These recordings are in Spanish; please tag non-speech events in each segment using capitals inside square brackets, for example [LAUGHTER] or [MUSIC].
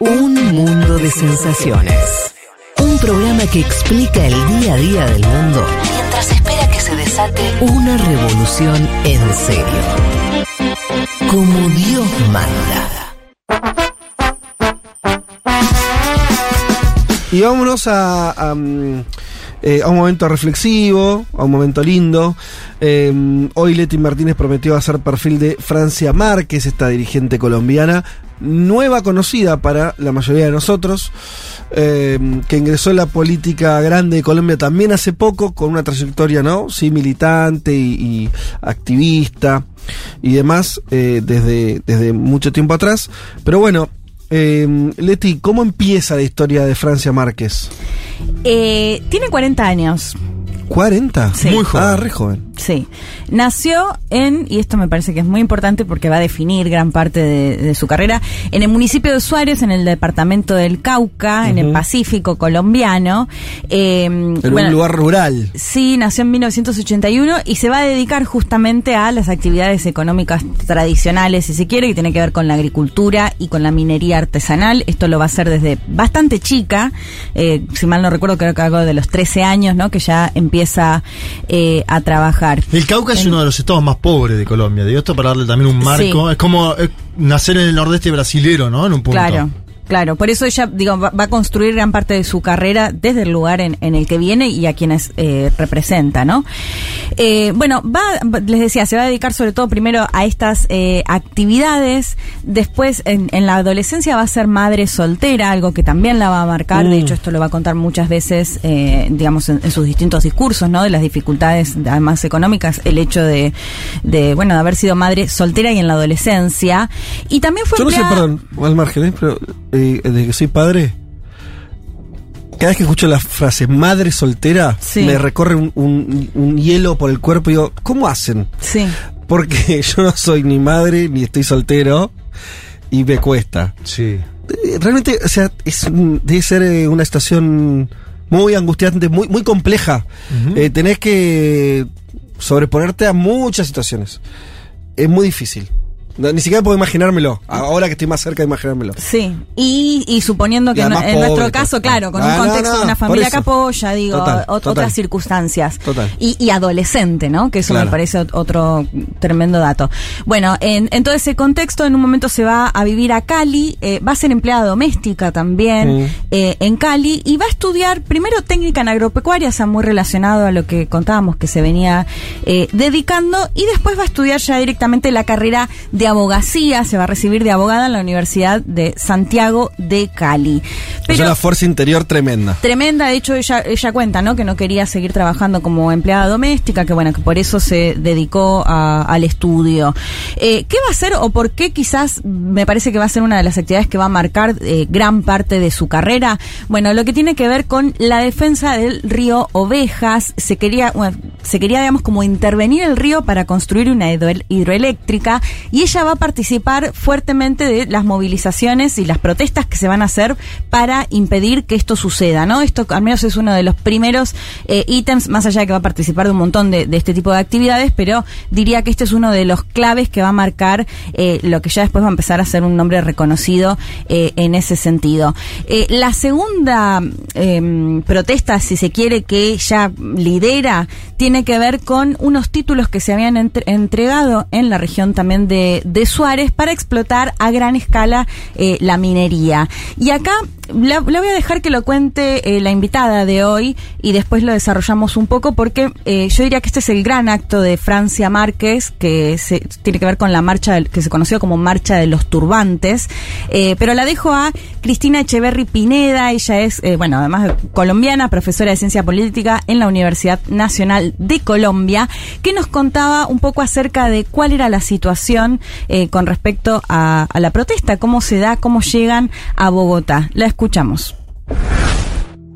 Un mundo de sensaciones. Un programa que explica el día a día del mundo mientras espera que se desate una revolución en serio. Como Dios manda. Y vámonos a, a, mm, eh, un momento reflexivo, a un momento lindo. Eh, hoy Leti Martínez prometió hacer perfil de Francia Márquez, esta dirigente colombiana, nueva conocida para la mayoría de nosotros, eh, que ingresó en la política grande de Colombia también hace poco, con una trayectoria, ¿no? Sí, militante y, y activista y demás, eh, desde, desde mucho tiempo atrás. Pero bueno, eh, Leti, ¿cómo empieza la historia de Francia Márquez? Eh, tiene 40 años. ¿40? Sí. Muy joven. Ah, re joven. Sí. Nació en, y esto me parece que es muy importante porque va a definir gran parte de, de su carrera, en el municipio de Suárez, en el departamento del Cauca, en el. Pacífico colombiano. Eh, En bueno, un lugar rural. Sí, nació en 1981 y se va a dedicar justamente a las actividades económicas tradicionales, si se quiere, que tiene que ver con la agricultura y con la minería artesanal. Esto lo va a hacer desde bastante chica, eh, si mal no recuerdo, creo que algo de los 13 años, ¿no? Que ya empieza eh, a trabajar. El Cauca es uno de los estados más pobres de Colombia. Digo esto para darle también un marco. Sí. Es como eh, nacer en el nordeste brasilero, ¿no? En un punto. Claro. Claro, por eso ella, digo, va, va a construir gran parte de su carrera desde el lugar en, en el que viene y a quienes eh, representa, ¿no? Eh, bueno, va, les decía, se va a dedicar sobre todo primero a estas eh, actividades, después en, en la adolescencia va a ser madre soltera, algo que también la va a marcar, de Mm. hecho esto lo va a contar muchas veces, eh, digamos, en, en sus distintos discursos, ¿no? De las dificultades, además económicas, el hecho de, de, bueno, de haber sido madre soltera y en la adolescencia. Y también fue Yo no sé, perdón, al margen, ¿eh? pero eh, desde que soy padre, cada vez que escucho la frase madre soltera, Sí. me recorre un, un- un hielo por el cuerpo y digo, ¿cómo hacen? Sí. Porque [LAUGHS] yo no soy ni madre ni estoy soltero y me cuesta. Sí. Eh, Realmente, o sea, es, debe ser eh, una situación muy angustiante, muy, muy compleja. Eh, tenés que sobreponerte a muchas situaciones. Es muy difícil. No, ni siquiera puedo imaginármelo. Ahora que estoy más cerca de imaginármelo. Sí, y, y suponiendo que en, además en pobre, nuestro caso, claro, con Ah, un contexto no, de una familia que apoya, digo, Total, ot- total. otras circunstancias. Total. Y, y adolescente, ¿no? Que eso Claro. me parece ot- otro tremendo dato. Bueno, en, en todo ese contexto, en un momento se va a vivir a Cali, eh, va a ser empleada doméstica también Mm. eh, en Cali y va a estudiar primero técnica en agropecuaria, o sea, muy relacionado a lo que contábamos que se venía eh, dedicando, y después va a estudiar ya directamente la carrera de abogacía, se va a recibir de abogada en la Universidad de Santiago de Cali. es una fuerza interior tremenda. Tremenda, de hecho ella, ella cuenta, ¿no? Que no quería seguir trabajando como empleada doméstica, que bueno, que por eso se dedicó a- al estudio. Eh, ¿Qué va a hacer o por qué quizás me parece que va a ser una de las actividades que va a marcar eh, gran parte de su carrera? Bueno, lo que tiene que ver con la defensa del río Ovejas, se quería, bueno, se quería, digamos, como intervenir el río para construir una hidro- hidroeléctrica y ella va a participar fuertemente de las movilizaciones y las protestas que se van a hacer para impedir que esto suceda, ¿no? Esto al menos es uno de los primeros eh, ítems, más allá de que va a participar de un montón de, este tipo de actividades, pero diría que este es uno de los claves que va a marcar eh, lo que ya después va a empezar a ser un nombre reconocido eh, en ese sentido. Eh, la segunda eh, protesta, si se quiere, que ella lidera, tiene que ver con unos títulos que se habían entre- entregado en la región también de, de Suárez para explotar a gran escala eh, la minería. Y acá la, voy a dejar que lo cuente eh, la invitada de hoy y después lo desarrollamos un poco porque eh, yo diría que este es el gran acto de Francia Márquez que se, tiene que ver con la marcha que se conoció como Marcha de los Turbantes. Pero la dejo a Cristina Echeverry Pineda, ella es, bueno, además colombiana, profesora de ciencia política en la Universidad Nacional de Colombia, que nos contaba un poco acerca de cuál era la situación eh, con respecto a, a la protesta, cómo se da, cómo llegan a Bogotá. La escuchamos.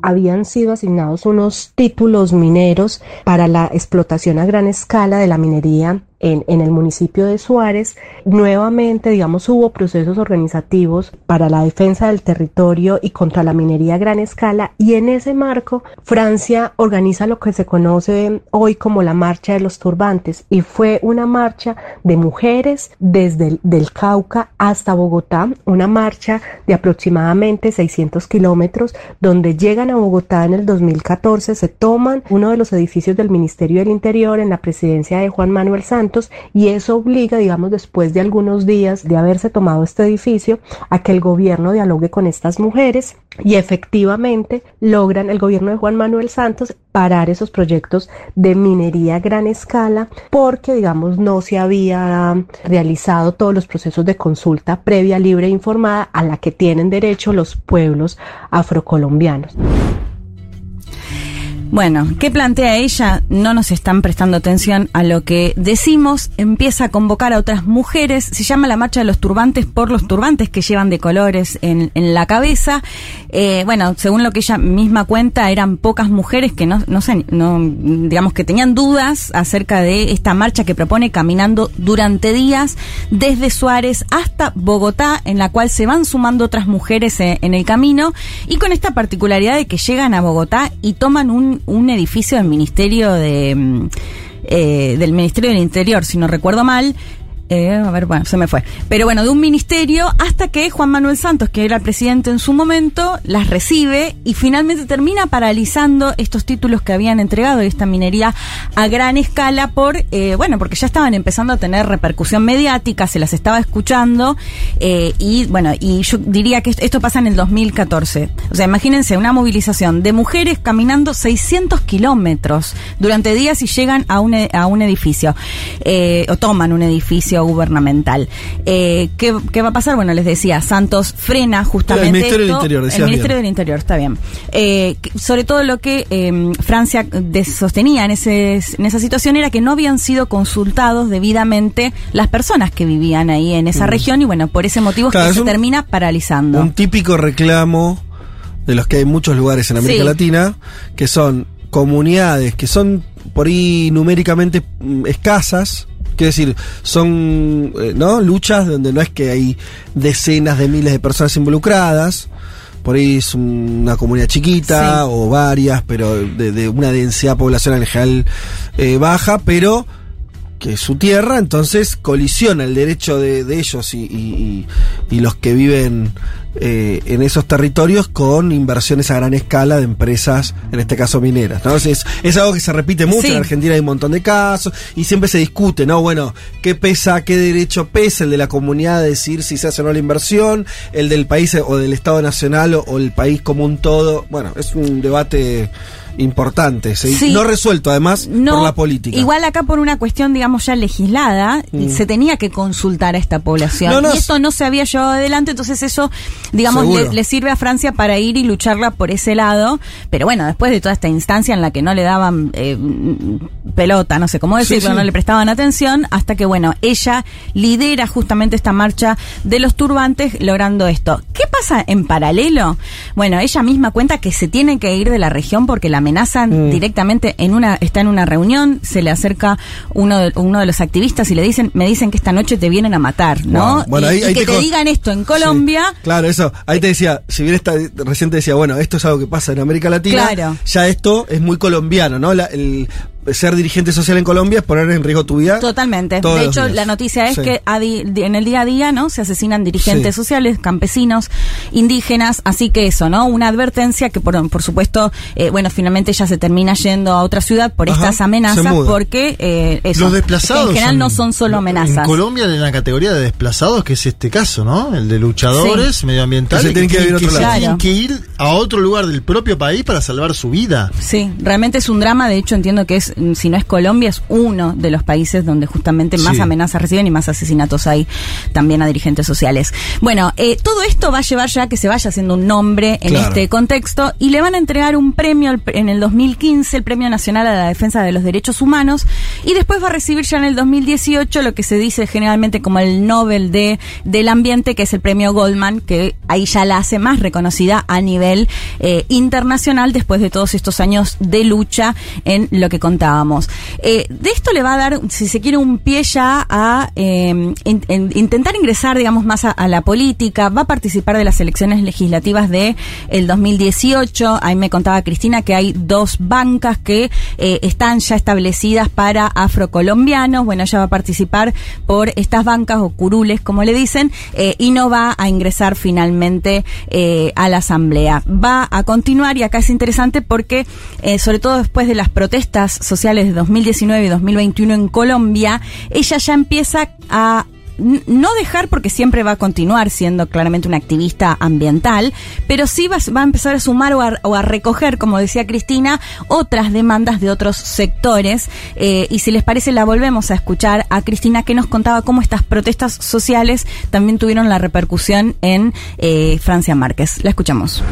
habían sido asignados unos títulos mineros para la explotación a gran escala de la minería en, el municipio de Suárez, nuevamente, digamos, hubo procesos organizativos para la defensa del territorio y contra la minería a gran escala y en ese marco Francia organiza lo que se conoce hoy como la Marcha de los Turbantes y fue una marcha de mujeres desde el del Cauca hasta Bogotá, una marcha de aproximadamente 600 kilómetros donde llegan a Bogotá en el 2014, se toman uno de los edificios del Ministerio del Interior en la presidencia de Juan Manuel Santos y eso obliga, digamos, después de algunos días de haberse tomado este edificio, a que el gobierno dialogue con estas mujeres y efectivamente logran el gobierno de Juan Manuel Santos parar esos proyectos de minería a gran escala porque digamos no se había realizado todos los procesos de consulta previa, libre e informada a la que tienen derecho los pueblos afrocolombianos. Bueno, ¿qué plantea ella? No nos están prestando atención a lo que decimos. Empieza a convocar a otras mujeres. Se llama la marcha de los turbantes por los turbantes que llevan de colores en, la cabeza. Eh, bueno, según lo que ella misma cuenta, eran pocas mujeres que no, no sé, no, digamos que tenían dudas acerca de esta marcha que propone caminando durante días desde Suárez hasta Bogotá, en la cual se van sumando otras mujeres en, en el camino y con esta particularidad de que llegan a Bogotá y toman un, un edificio del Ministerio de mm, eh, del Ministerio del Interior, si no recuerdo mal, eh, a ver, bueno, se me fue. Pero bueno, de un ministerio hasta que Juan Manuel Santos, que era presidente en su momento, las recibe y finalmente termina paralizando estos títulos que habían entregado y esta minería a gran escala por, eh, bueno, porque ya estaban empezando a tener repercusión mediática, se las estaba escuchando eh, y bueno, y yo diría que esto pasa en el 2014. O sea, imagínense una movilización de mujeres caminando 600 kilómetros durante días y llegan a un, a un edificio, eh, o toman un edificio gubernamental. Eh, ¿qué, ¿qué, va a pasar? Bueno, les decía, Santos frena justamente. El Ministerio esto, del Interior, El Ministerio bien. del Interior, está bien. Eh, sobre todo lo que eh, Francia sostenía en, ese, en esa situación era que no habían sido consultados debidamente las personas que vivían ahí en esa mm. región y bueno, por ese motivo claro, es que se un, termina paralizando. Un típico reclamo de los que hay muchos lugares en América sí. Latina, que son comunidades que son por ahí numéricamente mm, escasas, Quiero decir, son eh, ¿no? luchas donde no es que hay decenas de miles de personas involucradas. Por ahí es una comunidad chiquita sí. o varias, pero de, de, una densidad poblacional en general eh, baja, pero que es su tierra, entonces colisiona el derecho de, de ellos y, y, y, los que viven eh, en esos territorios con inversiones a gran escala de empresas, en este caso mineras. ¿no? Es, es algo que se repite mucho, sí. en Argentina hay un montón de casos y siempre se discute, ¿no? Bueno, ¿qué pesa, qué derecho pesa el de la comunidad de decir si se hace o no la inversión, el del país o del Estado Nacional o, o el país como un todo? Bueno, es un debate importante, sí. no resuelto además no, por la política. Igual acá por una cuestión, digamos, ya legislada, mm. se tenía que consultar a esta población. No, no, y esto no se había llevado adelante, entonces eso, digamos, le, le, sirve a Francia para ir y lucharla por ese lado. Pero bueno, después de toda esta instancia en la que no le daban eh, pelota, no sé cómo decirlo, sí, sí. no le prestaban atención, hasta que, bueno, ella lidera justamente esta marcha de los turbantes logrando esto. ¿Qué pasa en paralelo? Bueno, ella misma cuenta que se tiene que ir de la región porque la amenazan mm. directamente en una está en una reunión se le acerca uno de, uno de los activistas y le dicen me dicen que esta noche te vienen a matar no wow. bueno, y, ahí, y ahí que te, te digan esto en Colombia sí. claro eso ahí te decía si bien está recién te decía bueno esto es algo que pasa en América Latina claro. ya esto es muy colombiano no la, el ser dirigente social en Colombia es poner en riesgo tu vida. Totalmente. De hecho, la noticia es sí. que en el día a día, ¿no? Se asesinan dirigentes sí. sociales, campesinos, indígenas, así que eso, ¿no? Una advertencia que por, por supuesto, eh, bueno, finalmente ella se termina yendo a otra ciudad por Ajá, estas amenazas, porque eh, eso, los desplazados en general son, no son solo amenazas. En Colombia hay una categoría de desplazados que es este caso, ¿no? El de luchadores sí. medioambientales que, tienen que, que, que, tienen que ir a otro lugar del propio país para salvar su vida. Sí, realmente es un drama, de hecho entiendo que es si no es Colombia, es uno de los países donde justamente más sí. amenazas reciben y más asesinatos hay también a dirigentes sociales. Bueno, eh, todo esto va a llevar ya ya que se vaya haciendo un nombre en Claro. este contexto y le van a entregar un premio en el 2015, el Premio Nacional a la Defensa de los Derechos Humanos, y después va a recibir ya en el 2018 lo que se dice generalmente como el Nobel de, del Ambiente, que es el Premio Goldman, que ahí ya la hace más reconocida a nivel eh, internacional después de todos estos años de lucha en lo que Eh, de esto le va a dar, si se quiere, un pie ya a in- intentar ingresar, digamos, más a, la política. Va a participar de las elecciones legislativas de el 2018. Ahí me contaba Cristina que hay dos bancas que eh, están ya establecidas para afrocolombianos. Bueno, ella va a participar por estas bancas o curules, como le dicen, eh, y no va a ingresar finalmente a la asamblea. Va a continuar y acá es interesante porque, sobre todo después de las protestas sociales de 2019 y 2021 en Colombia, ella ya empieza a no dejar porque siempre va a continuar siendo claramente una activista ambiental, pero sí va, va a empezar a sumar o a, o a recoger, como decía Cristina, otras demandas de otros sectores. Eh, y si les parece, la volvemos a escuchar a Cristina que nos contaba cómo estas protestas sociales también tuvieron la repercusión en eh, Francia Márquez. La escuchamos.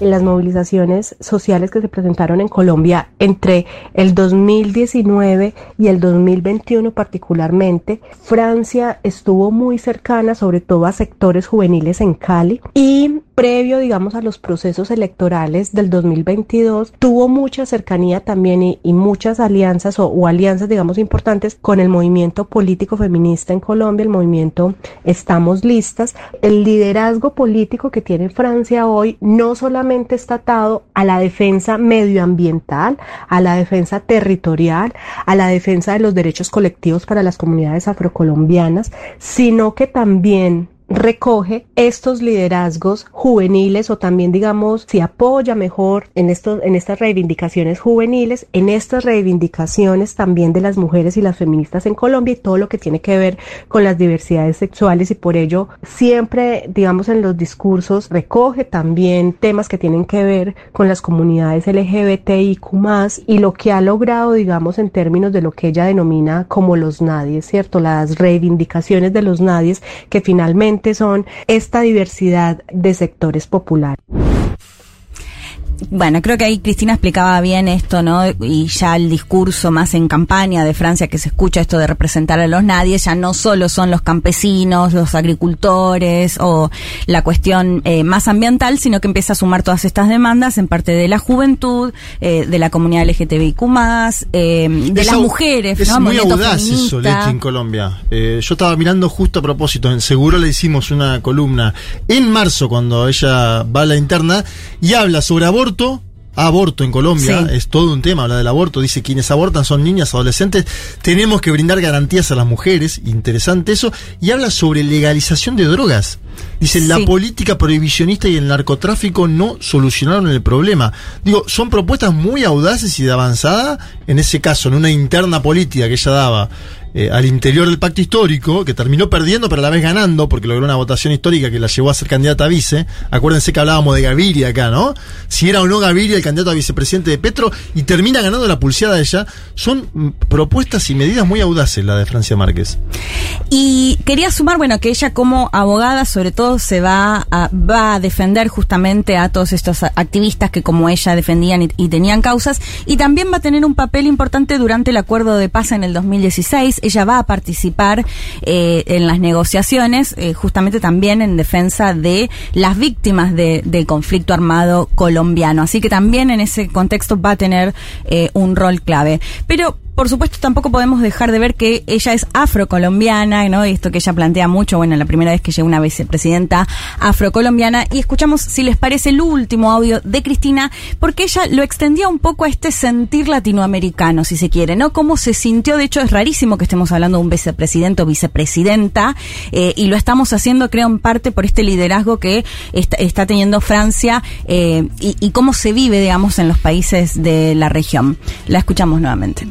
En las movilizaciones sociales que se presentaron en Colombia entre el 2019 y el 2021 particularmente, Francia estuvo muy cercana sobre todo a sectores juveniles en Cali. Y previo digamos a los procesos electorales del 2022 tuvo mucha cercanía también y, muchas alianzas o, o alianzas digamos importantes con el movimiento político feminista en Colombia, el movimiento Estamos Listas. El liderazgo político que tiene Francia hoy no solamente está atado a la defensa medioambiental, a la defensa territorial, a la defensa de los derechos colectivos para las comunidades afrocolombianas, sino que también recoge estos liderazgos juveniles o también digamos si apoya mejor en estos en estas reivindicaciones juveniles en estas reivindicaciones también de las mujeres y las feministas en Colombia y todo lo que tiene que ver con las diversidades sexuales y por ello siempre digamos en los discursos recoge también temas que tienen que ver con las comunidades LGBTIQ y lo que ha logrado digamos en términos de lo que ella denomina como los nadies, ¿cierto? Las reivindicaciones de los nadies que finalmente son esta diversidad de sectores populares. Bueno, creo que ahí Cristina explicaba bien esto, ¿no? Y ya el discurso más en campaña de Francia que se escucha esto de representar a los nadie, ya no solo son los campesinos, los agricultores o la cuestión eh, más ambiental, sino que empieza a sumar todas estas demandas en parte de la juventud, eh, de la comunidad LGTBIQ+, eh, de las mujeres, Es ¿no? muy Movimiento audaz eso. Leti, en Colombia. Eh, yo estaba mirando justo a propósito, en Seguro le hicimos una columna en marzo cuando ella va a la interna y habla sobre aborto. Aborto en Colombia Sí. es todo un tema, habla del aborto, dice quienes abortan son niñas, adolescentes, tenemos que brindar garantías a las mujeres, interesante eso, y habla sobre legalización de drogas. Dice, la política prohibicionista y el narcotráfico no solucionaron el problema. Digo, son propuestas muy audaces y de avanzada, en ese caso, en una interna política que ella daba eh, al interior del pacto histórico, que terminó perdiendo pero a la vez ganando, porque logró una votación histórica que la llevó a ser candidata a vice. Acuérdense que hablábamos de Gaviria acá, ¿no? Si era o no Gaviria el candidato a vicepresidente de Petro, y termina ganando la pulseada ella. Son mm, propuestas y medidas muy audaces la de Francia Márquez. Y quería sumar, bueno, que ella como abogada sobre todo se va a, va a defender justamente a todos estos activistas que como ella defendían y tenían causas y también va a tener un papel importante durante el acuerdo de paz en el 2016. Ella va a participar eh, en las negociaciones eh, justamente también en defensa de las víctimas de- del conflicto armado colombiano. Así que también en ese contexto va a tener eh, un rol clave. Pero por supuesto, tampoco podemos dejar de ver que ella es afrocolombiana, ¿no? Esto que ella plantea mucho, bueno, la primera vez que llega una vicepresidenta afrocolombiana. Y escuchamos, si les parece, el último audio de Cristina, porque ella lo extendía un poco a este sentir latinoamericano, si se quiere, ¿no? Cómo se sintió, de hecho, es rarísimo que estemos hablando de un vicepresidente o vicepresidenta, eh, y lo estamos haciendo, creo, en parte por este liderazgo que está, está teniendo Francia eh, y, y cómo se vive, digamos, en los países de la región. La escuchamos nuevamente.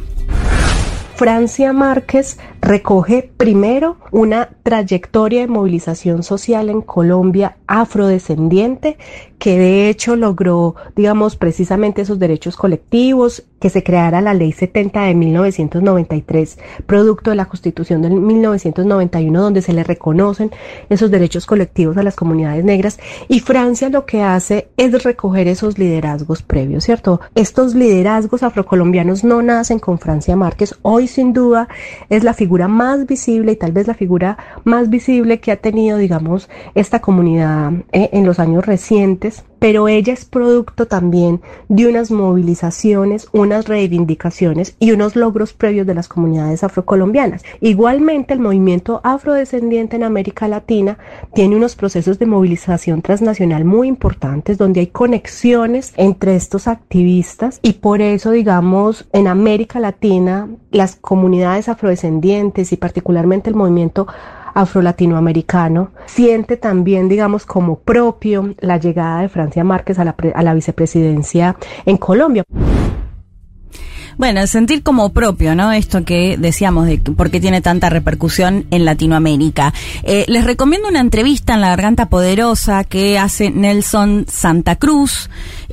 Francia Márquez recoge primero una trayectoria de movilización social en Colombia afrodescendiente que de hecho logró, digamos, precisamente esos derechos colectivos, que se creara la Ley 70 de 1993, producto de la Constitución de 1991, donde se le reconocen esos derechos colectivos a las comunidades negras. Y Francia lo que hace es recoger esos liderazgos previos, ¿cierto? Estos liderazgos afrocolombianos no nacen con Francia Márquez. Hoy, sin duda, es la figura más visible y tal vez la figura más visible que ha tenido, digamos, esta comunidad eh, en los años recientes pero ella es producto también de unas movilizaciones, unas reivindicaciones y unos logros previos de las comunidades afrocolombianas. Igualmente, el movimiento afrodescendiente en América Latina tiene unos procesos de movilización transnacional muy importantes donde hay conexiones entre estos activistas y por eso, digamos, en América Latina, las comunidades afrodescendientes y particularmente el movimiento afro-latinoamericano, siente también, digamos, como propio la llegada de Francia Márquez a la, a la vicepresidencia en Colombia. Bueno, sentir como propio, ¿no? Esto que decíamos de por qué tiene tanta repercusión en Latinoamérica. Eh, les recomiendo una entrevista en La Garganta Poderosa que hace Nelson Santa Cruz,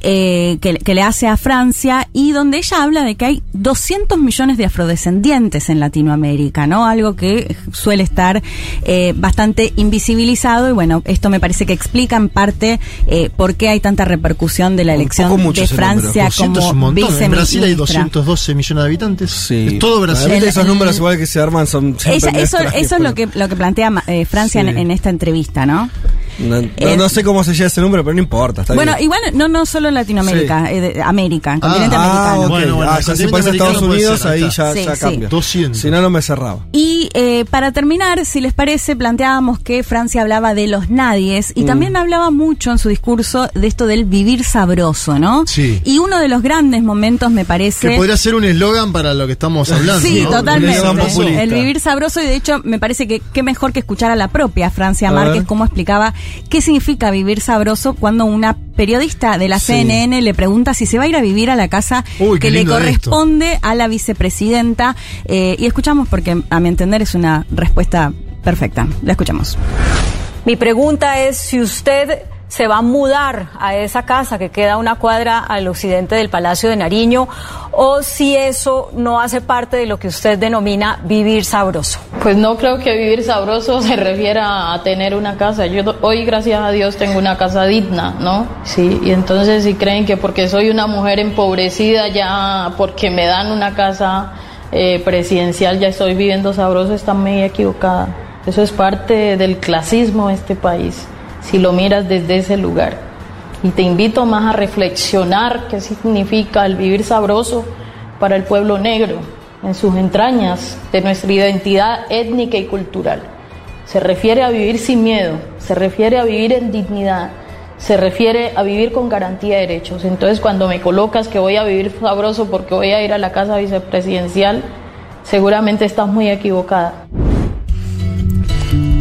eh, que, le hace a Francia y donde ella habla de que hay 200 millones de afrodescendientes en Latinoamérica, ¿no? Algo que suele estar eh, bastante invisibilizado y bueno, esto me parece que explica en parte eh, por qué hay tanta repercusión de la elección de Francia como viceministra. En Brasil hay 212 millones de habitantes. Sí. todo Brasil. esos números igual que se arman son... eso, eso es lo que, lo que plantea Francia en, en, esta entrevista, ¿no? No, no, sé cómo se llega ese número, pero no importa. bueno, igual no, no solo en Latinoamérica, eh, América, ah, continente ah, americano. Bueno, bueno, ah, si Estados Unidos, ahí ya, ya cambia. 200. Si no, no me cerraba. Y eh, para terminar, si les parece, planteábamos que Francia hablaba de los nadies y mm. también hablaba mucho en su discurso de esto del vivir sabroso, ¿no? Sí. Y uno de los grandes momentos, me parece. Que podría ser un eslogan para lo que estamos hablando. sí, totalmente. El vivir sabroso, y de hecho, me parece que qué mejor que escuchar a la propia Francia Márquez cómo explicaba qué significa vivir sabroso cuando una periodista de la CNN le pregunta si se va a ir a vivir a la casa que le corresponde a la vicepresidenta. Eh, y escuchamos porque a mi entender es una respuesta perfecta. La escuchamos. Mi pregunta es si usted se va a mudar a esa casa que queda una cuadra al occidente del Palacio de Nariño o si eso no hace parte de lo que usted denomina vivir sabroso. Pues no creo que vivir sabroso [LAUGHS] se refiera a tener una casa. Yo hoy gracias a Dios tengo una casa digna, ¿no? Sí, y entonces si creen que porque soy una mujer empobrecida ya porque me dan una casa eh, presidencial ya estoy viviendo sabroso, están muy equivocada. Eso es parte del clasismo de este país si lo miras desde ese lugar. Y te invito más a reflexionar qué significa el vivir sabroso para el pueblo negro en sus entrañas de nuestra identidad étnica y cultural. Se refiere a vivir sin miedo, se refiere a vivir en dignidad, se refiere a vivir con garantía de derechos. Entonces cuando me colocas que voy a vivir sabroso porque voy a ir a la casa vicepresidencial, seguramente estás muy equivocada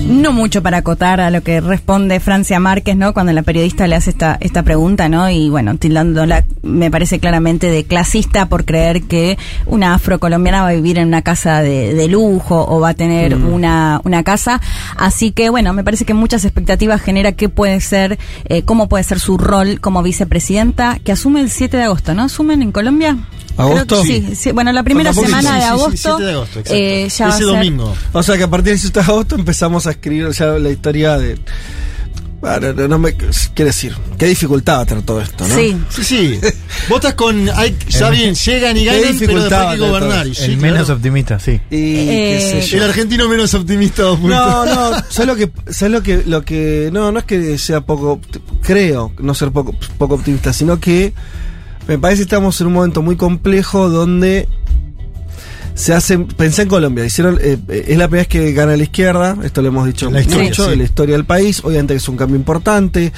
no mucho para acotar a lo que responde Francia Márquez, ¿no? Cuando la periodista le hace esta, esta pregunta, ¿no? Y bueno, tildándola, me parece claramente de clasista por creer que una afrocolombiana va a vivir en una casa de, lujo o va a tener mm. una, una casa. Así que bueno, me parece que muchas expectativas genera qué puede ser, eh, cómo puede ser su rol como vicepresidenta, que asume el 7 de agosto, ¿no? ¿Asumen en Colombia? ¿Agosto? Sí, sí, bueno, la primera semana de agosto. de agosto, eh, ya Ese domingo. O sea que a partir del 7 de agosto empezamos a escribir ya la historia de. Bueno, no me quiere decir, qué dificultad va a tener todo esto, ¿no? Sí, sí, sí. Votas con, hay, ya bien, llegan y ganan, pero después hay que gobernar. Y el menos optimista, sí. Y, eh, El argentino menos optimista. No, no, ¿sabes lo que, sabes lo que, lo que, no, no es que sea poco, creo no ser poco, poco optimista, sino que me parece que estamos en un momento muy complejo donde se hacen, pensé en Colombia, hicieron, eh, eh, es la primera vez que gana la izquierda, esto lo hemos dicho mucho, en la historia del país, obviamente que es un cambio importante,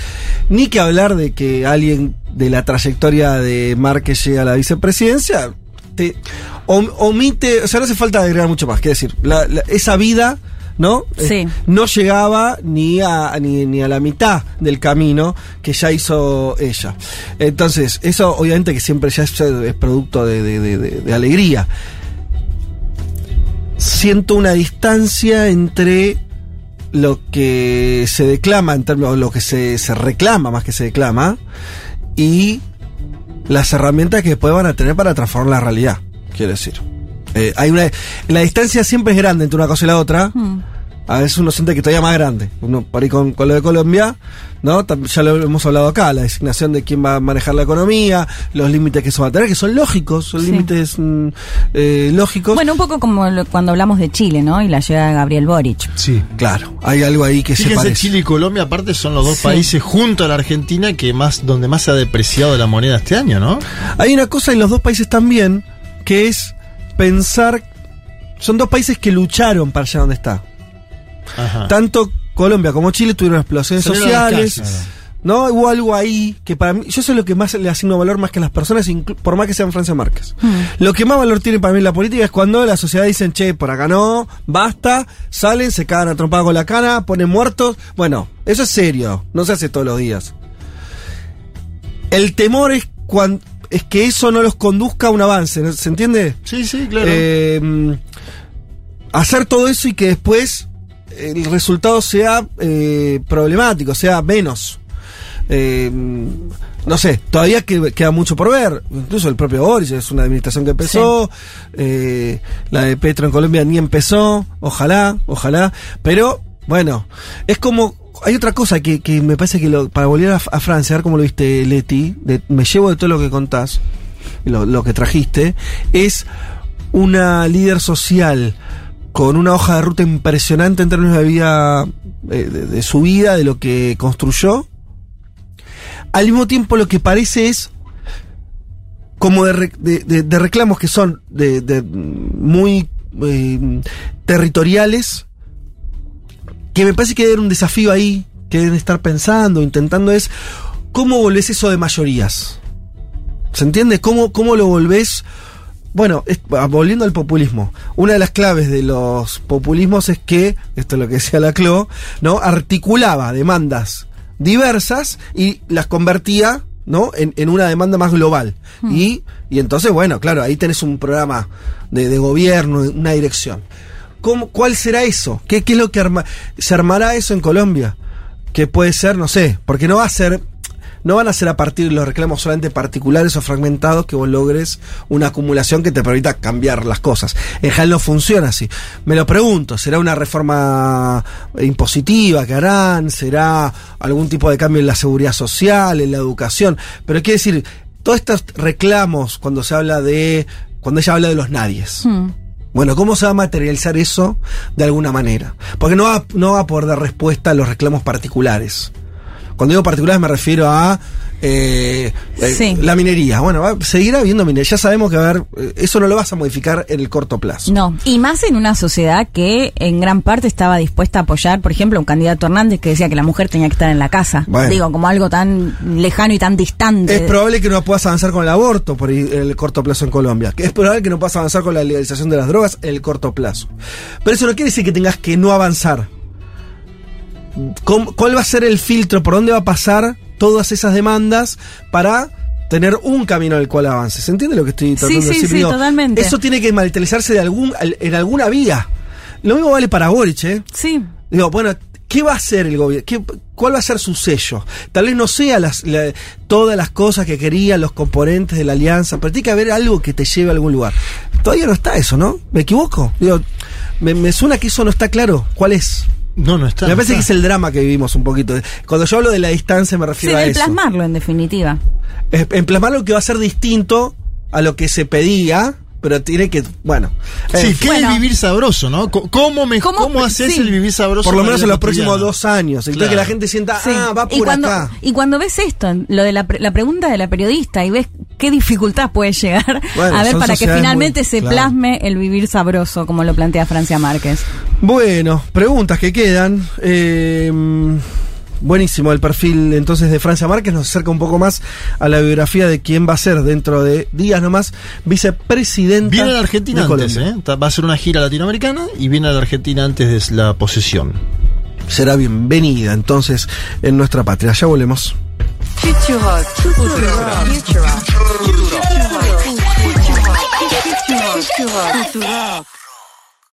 ni que hablar de que alguien de la trayectoria de Márquez llegue a la vicepresidencia, te omite, o sea, no hace falta agregar mucho más, que decir, esa vida ¿no? Sí. Eh, no llegaba ni a, ni, a la mitad del camino que ya hizo ella. Entonces, eso obviamente que siempre ya es, producto de, alegría. siento una distancia entre lo que se declama, en términos, lo que se, se reclama más que se declama, y las herramientas que después van a tener para transformar la realidad, quiero decir. Eh, hay una, la distancia siempre es grande entre una cosa y la otra. Mm. A veces uno siente que todavía más grande. Uno, por ahí con, con lo de Colombia, ¿no? Ya lo hemos hablado acá, la designación de quién va a manejar la economía, los límites que eso va a tener, que son lógicos, son Sí. límites mm, eh, lógicos. Bueno, un poco como lo- cuando hablamos de Chile, ¿no? Y la llegada de Gabriel Boric. Sí. Claro, hay algo ahí que se parece. Chile y Colombia, aparte, son los dos Sí. países junto a la Argentina que más, donde más se ha depreciado la moneda este año, ¿no? Hay una cosa en los dos países también, que es pensar. Son dos países que lucharon para allá donde está. Ajá. Tanto Colombia como Chile tuvieron explosiones sociales. ¿No? Hubo algo ahí que para mí. Yo sé lo que más le asigno valor más que a las personas, por más que sean Francia Márquez. Lo que más valor tiene para mí la política es cuando la sociedad dicen, che, por acá no, basta, salen, se cagan a trompada con la cana, ponen muertos. Bueno, eso es serio, no se hace todos los días. El temor es, cuan- es que eso no los conduzca a un avance. ¿se entiende? Sí, sí, claro. Eh, hacer todo eso y que después el resultado sea eh, problemático, sea menos. Eh, no sé, todavía que- queda mucho por ver. Incluso el propio Boris es una administración que empezó. la de Petro en Colombia ni empezó. Ojalá, ojalá. Pero bueno, es como. Hay otra cosa que, que me parece que lo- para volver a, Francia, a ver cómo lo viste, Leti, de- me llevo de todo lo que contás, lo, que trajiste, es una líder social con una hoja de ruta impresionante en términos de vida, eh, de, su vida, de lo que construyó. Al mismo tiempo lo que parece es como de, de- reclamos que son de, de muy eh, territoriales, que me parece que debe haber un desafío ahí, que deben estar pensando, intentando, es cómo volvés eso de mayorías. ¿Se entiende? ¿Cómo, cómo lo volvés? Bueno, es- ah, volviendo al populismo, una de las claves de los populismos es que, esto es lo que decía la CLO, ¿no? Articulaba demandas diversas y las convertía, ¿no? En, en una demanda más global. Y, y entonces, bueno, claro, ahí tenés un programa de, de gobierno, una dirección. ¿Cómo, ¿Cuál será eso? ¿Qué, es lo que arma, se armará eso en Colombia? Que puede ser, no sé, porque no va a ser, no van a ser a partir de los reclamos solamente particulares o fragmentados que vos logres una acumulación que te permita cambiar las cosas. En general no funciona así. Me lo pregunto, ¿será una reforma impositiva que harán? ¿Será algún tipo de cambio en la seguridad social, en la educación? Pero quiere decir, todos estos reclamos cuando se habla de, cuando ella habla de los nadies. Hmm. Bueno, ¿cómo se va a materializar eso de alguna manera? Porque no va, no va a poder dar respuesta a los reclamos particulares. Cuando digo particulares me refiero a eh, eh, Sí. la minería. Bueno, va, seguirá habiendo minería. Ya sabemos que a eh, eso no lo vas a modificar en el corto plazo. No, y más en una sociedad que en gran parte estaba dispuesta a apoyar, por ejemplo, un candidato Hernández que decía que la mujer tenía que estar en la casa. Bueno. Digo, como algo tan lejano y tan distante. Es probable que no puedas avanzar con el aborto por el corto plazo en Colombia. Es probable que no puedas avanzar con la legalización de las drogas en el corto plazo. Pero eso no quiere decir que tengas que no avanzar. ¿Cómo- ¿Cuál va a ser el filtro? ¿Por dónde va a pasar todas esas demandas para tener un camino en el cual avance? ¿Se entiende lo que estoy tratando Sí, de sí, decir? sí, totalmente. Eso tiene que materializarse de algún, en alguna vía. Lo mismo vale para Boric, ¿eh? Sí. Digo, bueno, ¿qué va a hacer el gobierno? ¿Qué- ¿Cuál va a ser su sello? Tal vez no sea las, la- todas las cosas que querían los componentes de la alianza, pero tiene que haber algo que te lleve a algún lugar. Todavía no está eso, ¿no? ¿Me equivoco? Digo, me, me suena que eso no está claro. ¿Cuál es? No, no está. me no parece que es el drama que vivimos un poquito. Cuando yo hablo de la distancia me Sí, refiero a eso. plasmarlo, en definitiva. Es- En plasmar lo que va a ser distinto a lo que se pedía, pero tiene que, bueno. Sí, eh, ¿qué Bueno. es vivir sabroso, no? ¿Cómo, me, ¿Cómo- cómo, haces sí. el vivir sabroso? por lo menos en los próximos dos años. Entonces que la gente sienta, Sí. ah, va y por cuando, acá. Y cuando ves esto, lo de la, la pregunta de la periodista, y ves qué dificultad puede llegar [LAUGHS] Bueno, a ver para que finalmente muy- se claro. plasme el vivir sabroso, como lo plantea Francia Márquez. Bueno, preguntas que quedan. Eh, buenísimo el perfil entonces de Francia Márquez. Nos acerca un poco más a la biografía de quién va a ser dentro de días nomás vicepresidenta. Viene a la Argentina de antes. ¿eh? Va a ser una gira latinoamericana y viene a la Argentina antes de la posesión. Será bienvenida entonces en nuestra patria. Ya volvemos. Culture Rock. Culture Rock. Culture Rock.